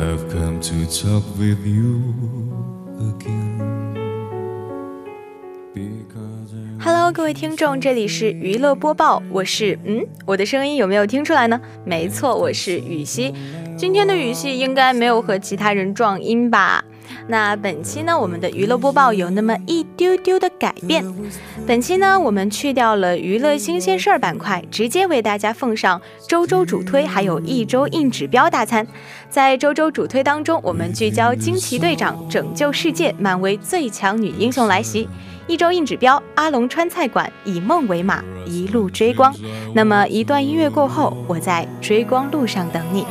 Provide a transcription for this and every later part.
I've come to talk with you again. Hello，各位听众，这里是娱乐播报，我是嗯，我的声音有没有听出来呢？没错，我是雨熙。今天的雨熙应该没有和其他人撞音吧？那本期呢，我们的娱乐播报有那么一丢丢的改变。本期呢，我们去掉了娱乐新鲜事儿板块，直接为大家奉上周周主推，还有一周硬指标大餐。在周周主推当中，我们聚焦惊奇队长拯救世界，漫威最强女英雄来袭。一周硬指标，阿龙川菜馆以梦为马，一路追光。那么一段音乐过后，我在追光路上等你。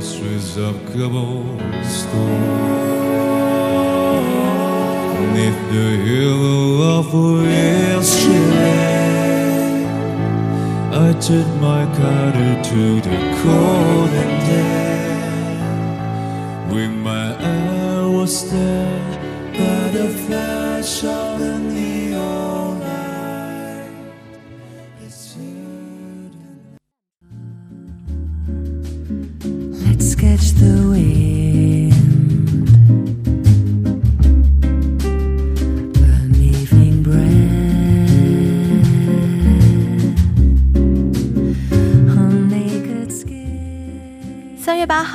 Streets of cobblestone Neath the yellow of yesterday I took my car to the cold and dead With my eye was there by the flash of the neon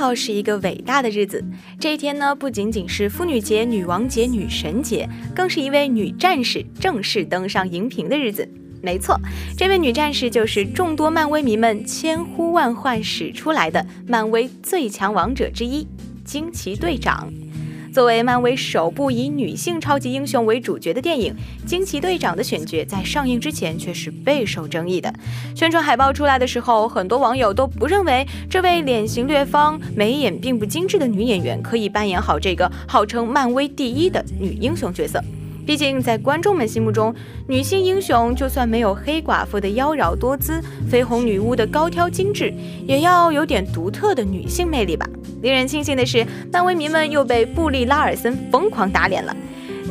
号是一个伟大的日子，这一天呢，不仅仅是妇女节、女王节、女神节，更是一位女战士正式登上荧屏的日子。没错，这位女战士就是众多漫威迷们千呼万唤使出来的漫威最强王者之一——惊奇队长。作为漫威首部以女性超级英雄为主角的电影，《惊奇队长》的选角在上映之前却是备受争议的。宣传海报出来的时候，很多网友都不认为这位脸型略方、眉眼并不精致的女演员可以扮演好这个号称漫威第一的女英雄角色。毕竟，在观众们心目中，女性英雄就算没有黑寡妇的妖娆多姿，绯红女巫的高挑精致，也要有点独特的女性魅力吧。令人庆幸的是，漫威迷们又被布利拉尔森疯狂打脸了。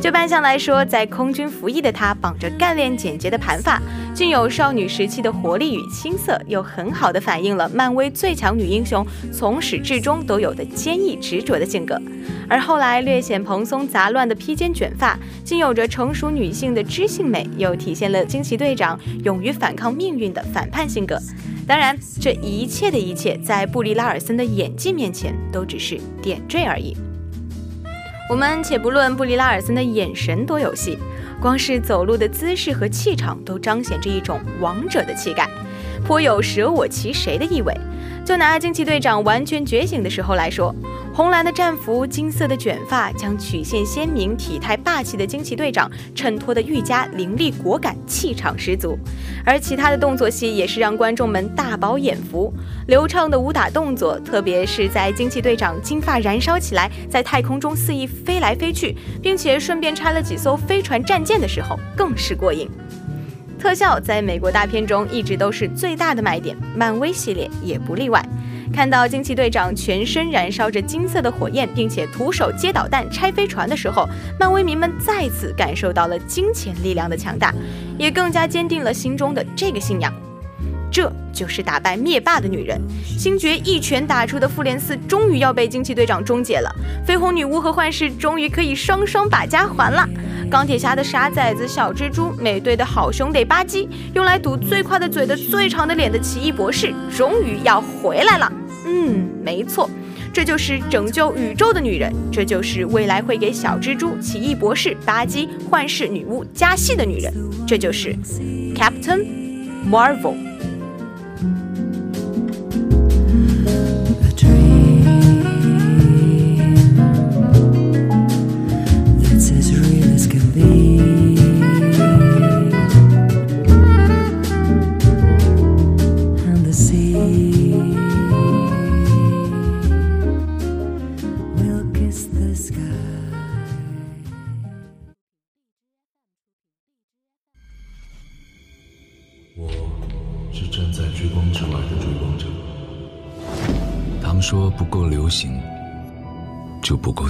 就扮相来说，在空军服役的她绑着干练简洁的盘发，具有少女时期的活力与青涩，又很好的反映了漫威最强女英雄从始至终都有的坚毅执着的性格。而后来略显蓬松杂乱的披肩卷发，竟有着成熟女性的知性美，又体现了惊奇队长勇于反抗命运的反叛性格。当然，这一切的一切，在布里拉尔森的演技面前，都只是点缀而已。我们且不论布里拉尔森的眼神多有戏，光是走路的姿势和气场都彰显着一种王者的气概，颇有舍我其谁的意味。就拿惊奇队长完全觉醒的时候来说，红蓝的战服、金色的卷发，将曲线鲜明、体态霸气的惊奇队长衬托得愈加凌厉果敢、气场十足。而其他的动作戏也是让观众们大饱眼福，流畅的武打动作，特别是在惊奇队长金发燃烧起来，在太空中肆意飞来飞去，并且顺便拆了几艘飞船战舰的时候，更是过瘾。特效在美国大片中一直都是最大的卖点，漫威系列也不例外。看到惊奇队长全身燃烧着金色的火焰，并且徒手接导弹、拆飞船的时候，漫威迷们再次感受到了金钱力量的强大，也更加坚定了心中的这个信仰。这就是打败灭霸的女人。星爵一拳打出的复联四终于要被惊奇队长终结了，绯红女巫和幻视终于可以双双把家还了。钢铁侠的傻崽子小蜘蛛，美队的好兄弟巴基，用来堵最快的嘴的最长的脸的奇异博士，终于要回来了。嗯，没错，这就是拯救宇宙的女人，这就是未来会给小蜘蛛、奇异博士、巴基、幻视女巫加戏的女人，这就是 Captain Marvel。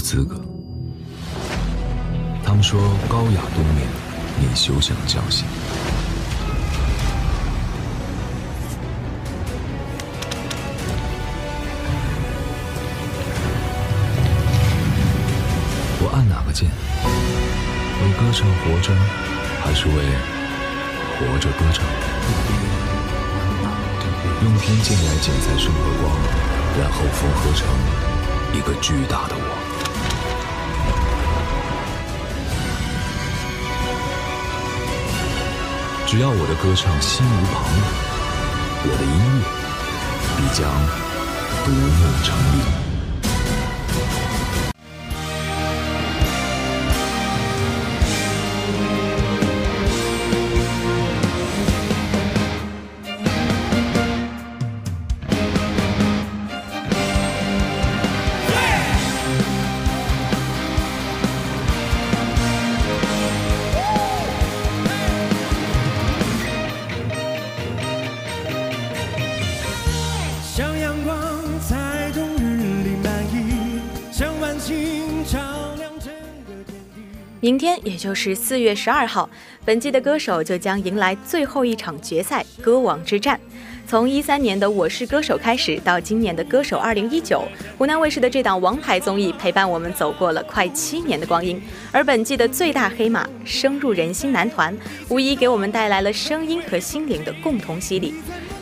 资格。他们说高雅多年，你休想叫醒。我按哪个键？为歌唱活着，还是为活着歌唱？用偏见来剪裁生活光，然后缝合成一个巨大的我。只要我的歌唱心无旁骛，我的音乐必将夺梦成林。明天也就是四月十二号，本季的歌手就将迎来最后一场决赛——歌王之战。从一三年的《我是歌手》开始，到今年的《歌手二零一九》，湖南卫视的这档王牌综艺陪伴我们走过了快七年的光阴。而本季的最大黑马——深入人心男团，无疑给我们带来了声音和心灵的共同洗礼。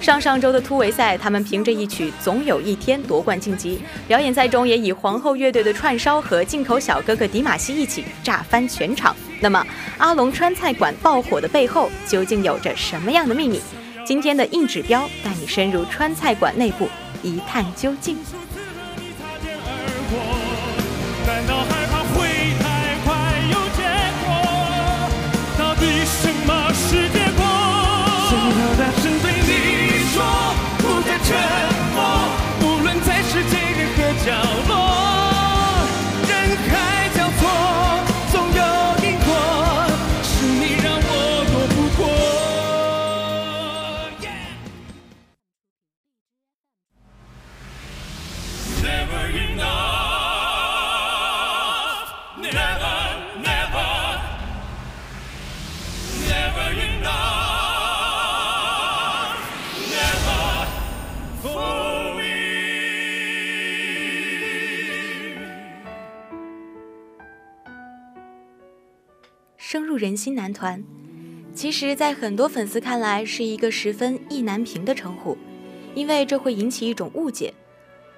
上上周的突围赛，他们凭着一曲《总有一天》夺冠晋级。表演赛中也以皇后乐队的串烧和进口小哥哥迪玛希一起炸翻全场。那么，阿龙川菜馆爆火的背后究竟有着什么样的秘密？今天的硬指标带你深入川菜馆内部一探究竟。擦肩而过，难道害怕会太快有结果？到底什么是团，其实，在很多粉丝看来是一个十分意难平的称呼，因为这会引起一种误解。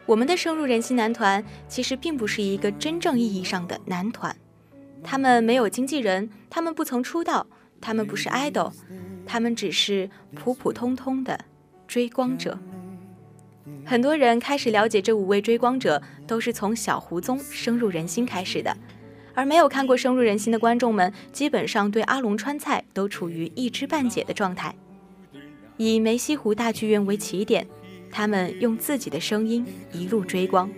我们的深入人心男团其实并不是一个真正意义上的男团，他们没有经纪人，他们不曾出道，他们不是 idol，他们只是普普通通的追光者。很多人开始了解这五位追光者，都是从小胡宗深入人心开始的。而没有看过深入人心的观众们，基本上对阿龙川菜都处于一知半解的状态。以梅溪湖大剧院为起点，他们用自己的声音一路追光。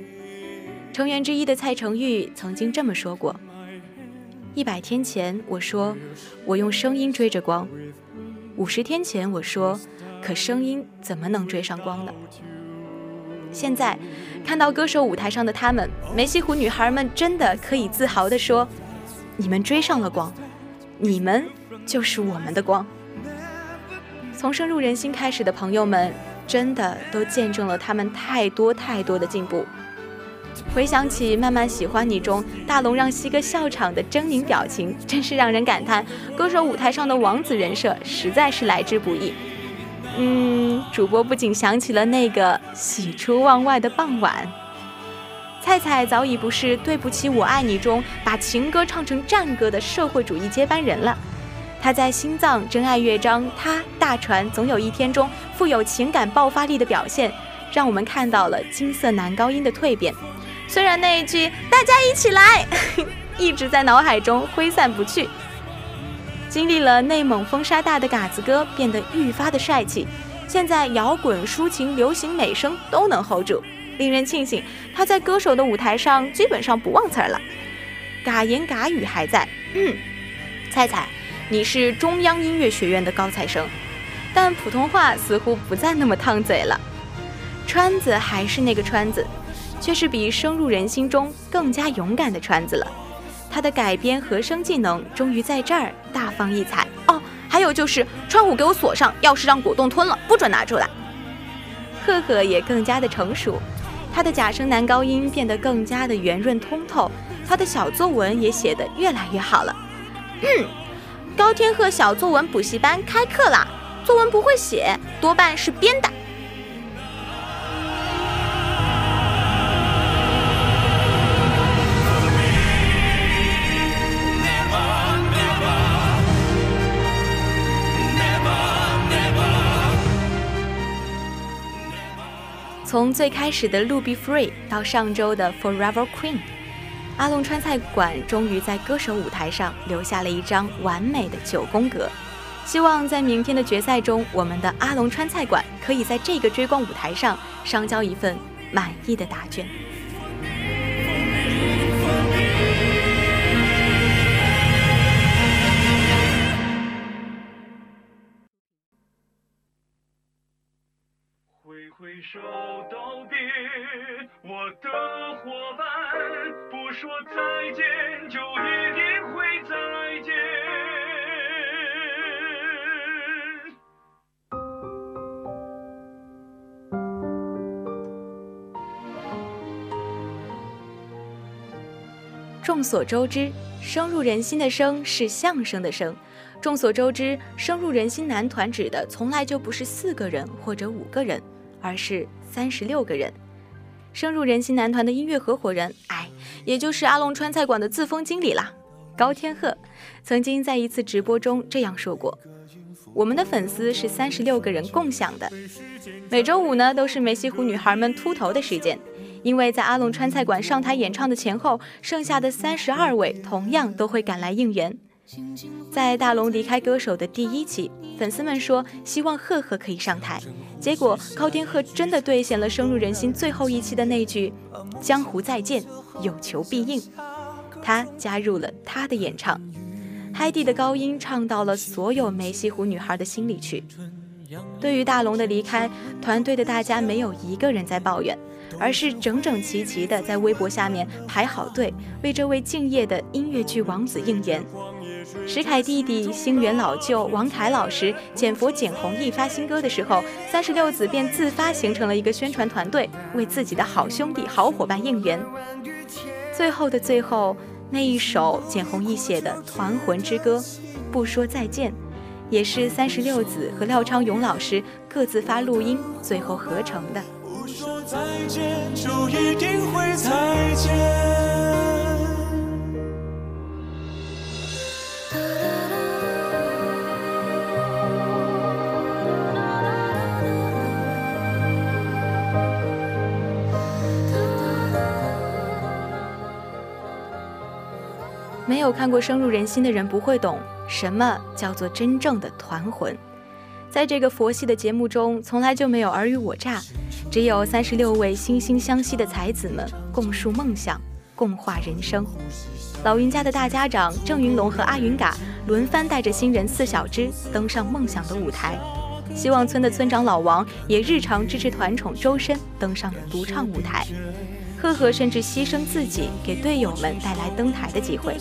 成员之一的蔡成玉曾经这么说过：“一百天前我说我用声音追着光，五十天前我说可声音怎么能追上光呢？”现在看到歌手舞台上的他们，梅溪湖女孩们真的可以自豪地说：“你们追上了光，你们就是我们的光。”从深入人心开始的朋友们，真的都见证了他们太多太多的进步。回想起《慢慢喜欢你》中大龙让西哥笑场的狰狞表情，真是让人感叹，歌手舞台上的王子人设实在是来之不易。嗯，主播不仅想起了那个喜出望外的傍晚。菜菜早已不是《对不起我爱你》中把情歌唱成战歌的社会主义接班人了。他在《心脏》《真爱乐章》《他》《大船》总有一天中富有情感爆发力的表现，让我们看到了金色男高音的蜕变。虽然那一句“大家一起来” 一直在脑海中挥散不去。经历了内蒙风沙大的嘎子哥变得愈发的帅气，现在摇滚、抒情、流行美声都能 hold 住，令人庆幸他在歌手的舞台上基本上不忘词儿了。嘎言嘎语还在，嗯，菜菜，你是中央音乐学院的高材生，但普通话似乎不再那么烫嘴了。川子还是那个川子，却是比深入人心中更加勇敢的川子了。他的改编和声技能终于在这儿大放异彩哦。还有就是窗户给我锁上，钥匙让果冻吞了，不准拿出来。赫赫也更加的成熟，他的假声男高音变得更加的圆润通透，他的小作文也写得越来越好了。嗯，高天鹤小作文补习班开课啦！作文不会写，多半是编的。从最开始的《路 Be Free》到上周的《Forever Queen》，阿龙川菜馆终于在歌手舞台上留下了一张完美的九宫格。希望在明天的决赛中，我们的阿龙川菜馆可以在这个追光舞台上上交一份满意的答卷。手道别，我的伙伴，不说再见，就一定会再见。众所周知，深入人心的“声”是相声的“声”。众所周知，深入人心男团指的从来就不是四个人或者五个人。而是三十六个人，深入人心男团的音乐合伙人，哎，也就是阿龙川菜馆的自封经理啦。高天鹤曾经在一次直播中这样说过：“我们的粉丝是三十六个人共享的，每周五呢都是梅西湖女孩们秃头的时间，因为在阿龙川菜馆上台演唱的前后，剩下的三十二位同样都会赶来应援。在大龙离开歌手的第一期，粉丝们说希望赫赫可以上台。”结果高天鹤真的兑现了深入人心最后一期的那句“江湖再见，有求必应”，他加入了他的演唱，嗨蒂的高音唱到了所有梅溪湖女孩的心里去。对于大龙的离开，团队的大家没有一个人在抱怨，而是整整齐齐的在微博下面排好队，为这位敬业的音乐剧王子应援。石凯弟弟、星源老舅、王凯老师、简佛、简弘毅发新歌的时候，三十六子便自发形成了一个宣传团队，为自己的好兄弟、好伙伴应援。最后的最后，那一首简弘毅写的《团魂之歌》，不说再见，也是三十六子和廖昌永老师各自发录音，最后合成的。不说再见，就一定会再见。没有看过深入人心的人不会懂什么叫做真正的团魂。在这个佛系的节目中，从来就没有尔虞我诈，只有三十六位惺惺相惜的才子们共述梦想，共话人生。老云家的大家长郑云龙和阿云嘎轮番带着新人四小只登上梦想的舞台。希望村的村长老王也日常支持团宠周深登上独唱舞台。赫赫甚至牺牲自己，给队友们带来登台的机会。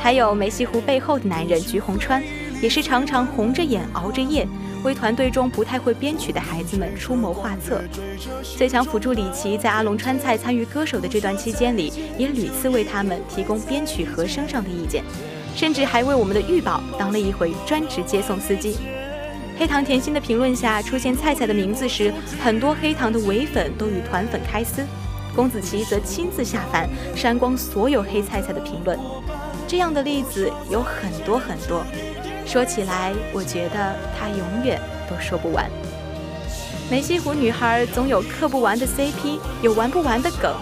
还有梅溪湖背后的男人橘红川，也是常常红着眼熬着夜，为团队中不太会编曲的孩子们出谋划策。最强辅助李琦在阿龙川菜参与歌手的这段期间里，也屡次为他们提供编曲和声上的意见，甚至还为我们的玉宝当了一回专职接送司机。黑糖甜心的评论下出现菜菜的名字时，很多黑糖的伪粉都与团粉开撕。公子奇则亲自下凡，删光所有黑菜菜的评论。这样的例子有很多很多，说起来，我觉得他永远都说不完。梅溪湖女孩总有嗑不完的 CP，有玩不完的梗，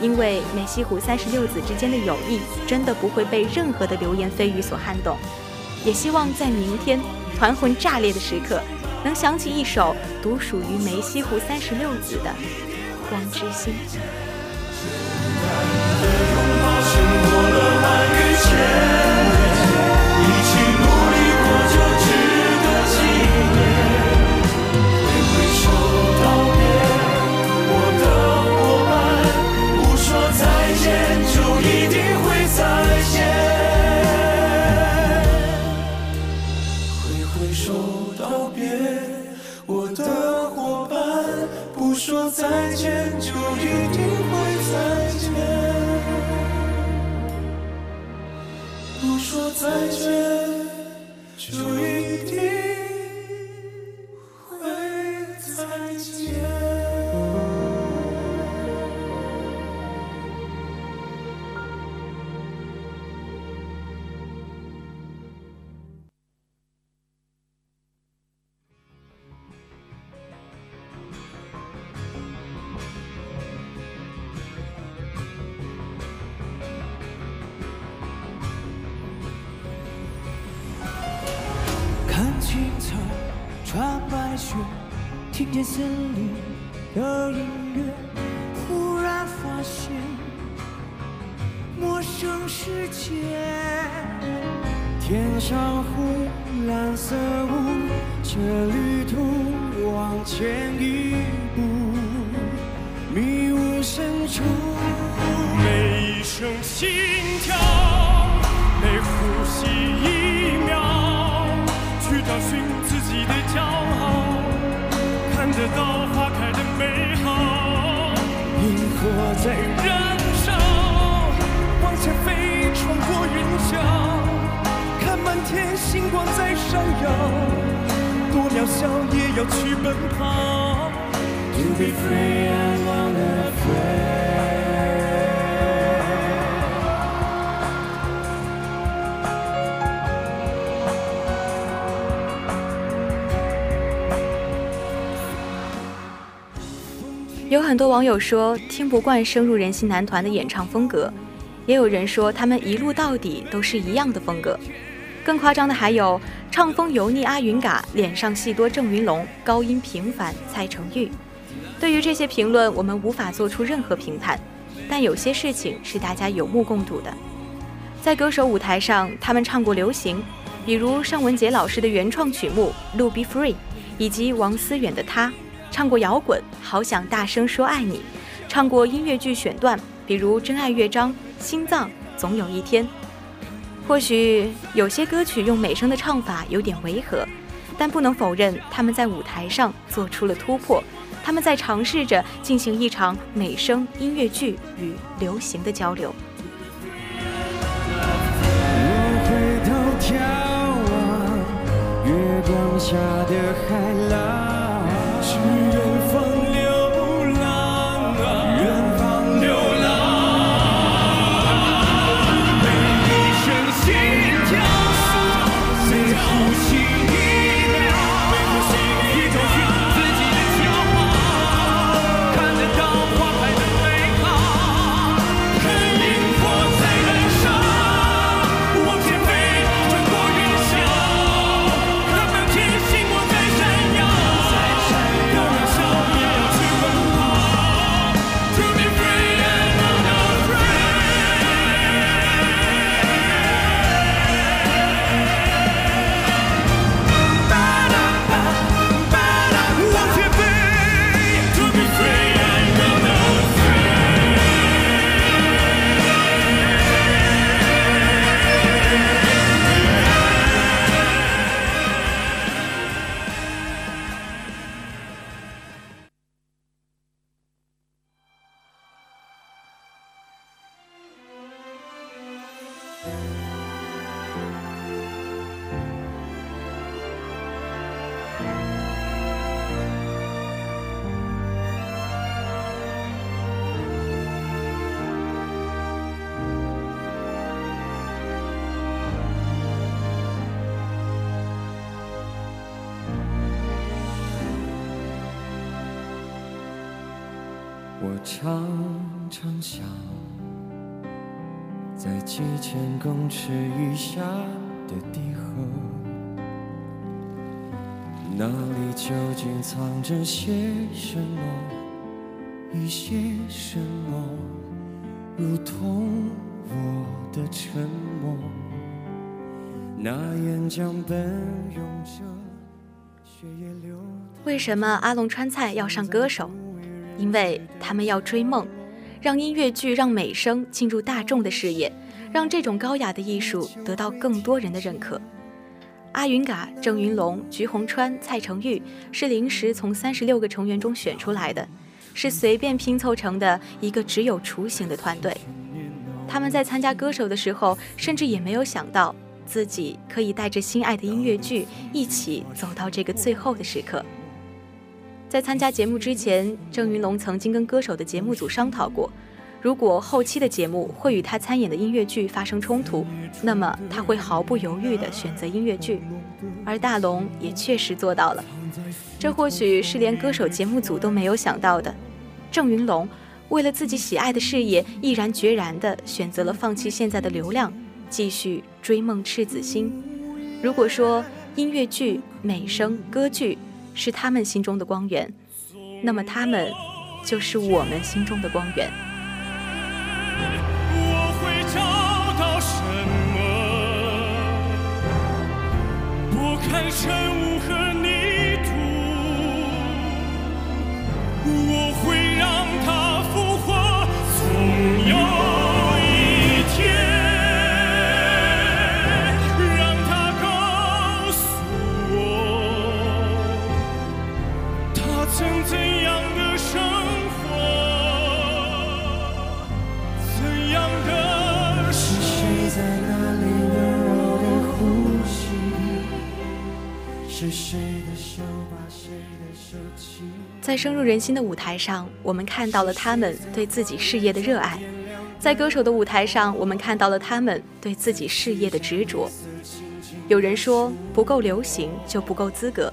因为梅溪湖三十六子之间的友谊真的不会被任何的流言蜚语所撼动。也希望在明天团魂炸裂的时刻，能响起一首独属于梅溪湖三十六子的。光之心。雪，听见森林的音乐，忽然发现陌生世界。天上湖，蓝色雾，这旅途往前一步，迷雾深处，每一声心跳，每呼吸一秒。去找寻在燃烧，往前飞，穿过云霄，看满天星光在闪耀，多渺小也要去奔跑。To be free and unafraid. 有很多网友说听不惯深入人心男团的演唱风格，也有人说他们一路到底都是一样的风格。更夸张的还有唱风油腻阿云嘎，脸上戏多郑云龙，高音平凡蔡成玉。对于这些评论，我们无法做出任何评判，但有些事情是大家有目共睹的。在歌手舞台上，他们唱过流行，比如尚雯婕老师的原创曲目《路 Be Free》，以及王思远的《他》。唱过摇滚，好想大声说爱你；唱过音乐剧选段，比如《真爱乐章》《心脏》，总有一天。或许有些歌曲用美声的唱法有点违和，但不能否认他们在舞台上做出了突破。他们在尝试着进行一场美声音乐剧与流行的交流。我回头眺望月光下的海浪。常常想，在几千公尺以下的地核，那里究竟藏着些什么？一些什么，如同我的沉默。那岩浆奔涌着，血液流。为什么阿龙川菜要上歌手？因为他们要追梦，让音乐剧、让美声进入大众的视野，让这种高雅的艺术得到更多人的认可。阿云嘎、郑云龙、菊红川、蔡成玉是临时从三十六个成员中选出来的，是随便拼凑成的一个只有雏形的团队。他们在参加歌手的时候，甚至也没有想到自己可以带着心爱的音乐剧一起走到这个最后的时刻。在参加节目之前，郑云龙曾经跟歌手的节目组商讨过。如果后期的节目会与他参演的音乐剧发生冲突，那么他会毫不犹豫地选择音乐剧，而大龙也确实做到了。这或许是连歌手节目组都没有想到的。郑云龙为了自己喜爱的事业，毅然决然地选择了放弃现在的流量，继续追梦赤子心。如果说音乐剧、美声、歌剧是他们心中的光源，那么他们就是我们心中的光源。我会找到什么？不堪尘雾和在深入人心的舞台上，我们看到了他们对自己事业的热爱；在歌手的舞台上，我们看到了他们对自己事业的执着。有人说不够流行就不够资格，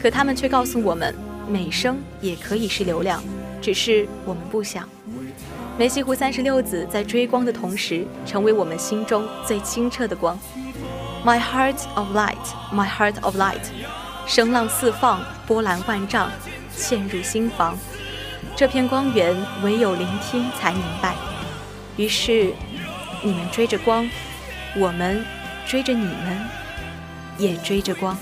可他们却告诉我们，美声也可以是流量，只是我们不想。梅溪湖三十六子在追光的同时，成为我们心中最清澈的光。My heart of light, my heart of light，声浪四放，波澜万丈，嵌入心房。这片光源，唯有聆听才明白。于是，你们追着光，我们追着你们，也追着光。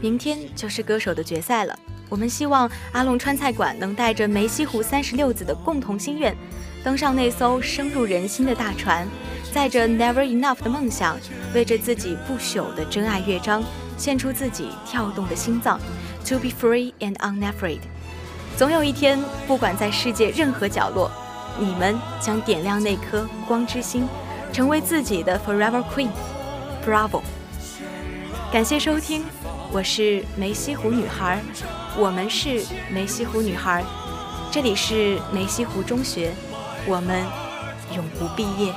明天就是歌手的决赛了，我们希望阿龙川菜馆能带着梅溪湖三十六子的共同心愿，登上那艘深入人心的大船，载着 Never Enough 的梦想，为着自己不朽的真爱乐章，献出自己跳动的心脏，To be free and unafraid。总有一天，不管在世界任何角落，你们将点亮那颗光之心，成为自己的 Forever Queen。Bravo！感谢收听，我是梅溪湖女孩，我们是梅溪湖女孩，这里是梅溪湖中学，我们永不毕业。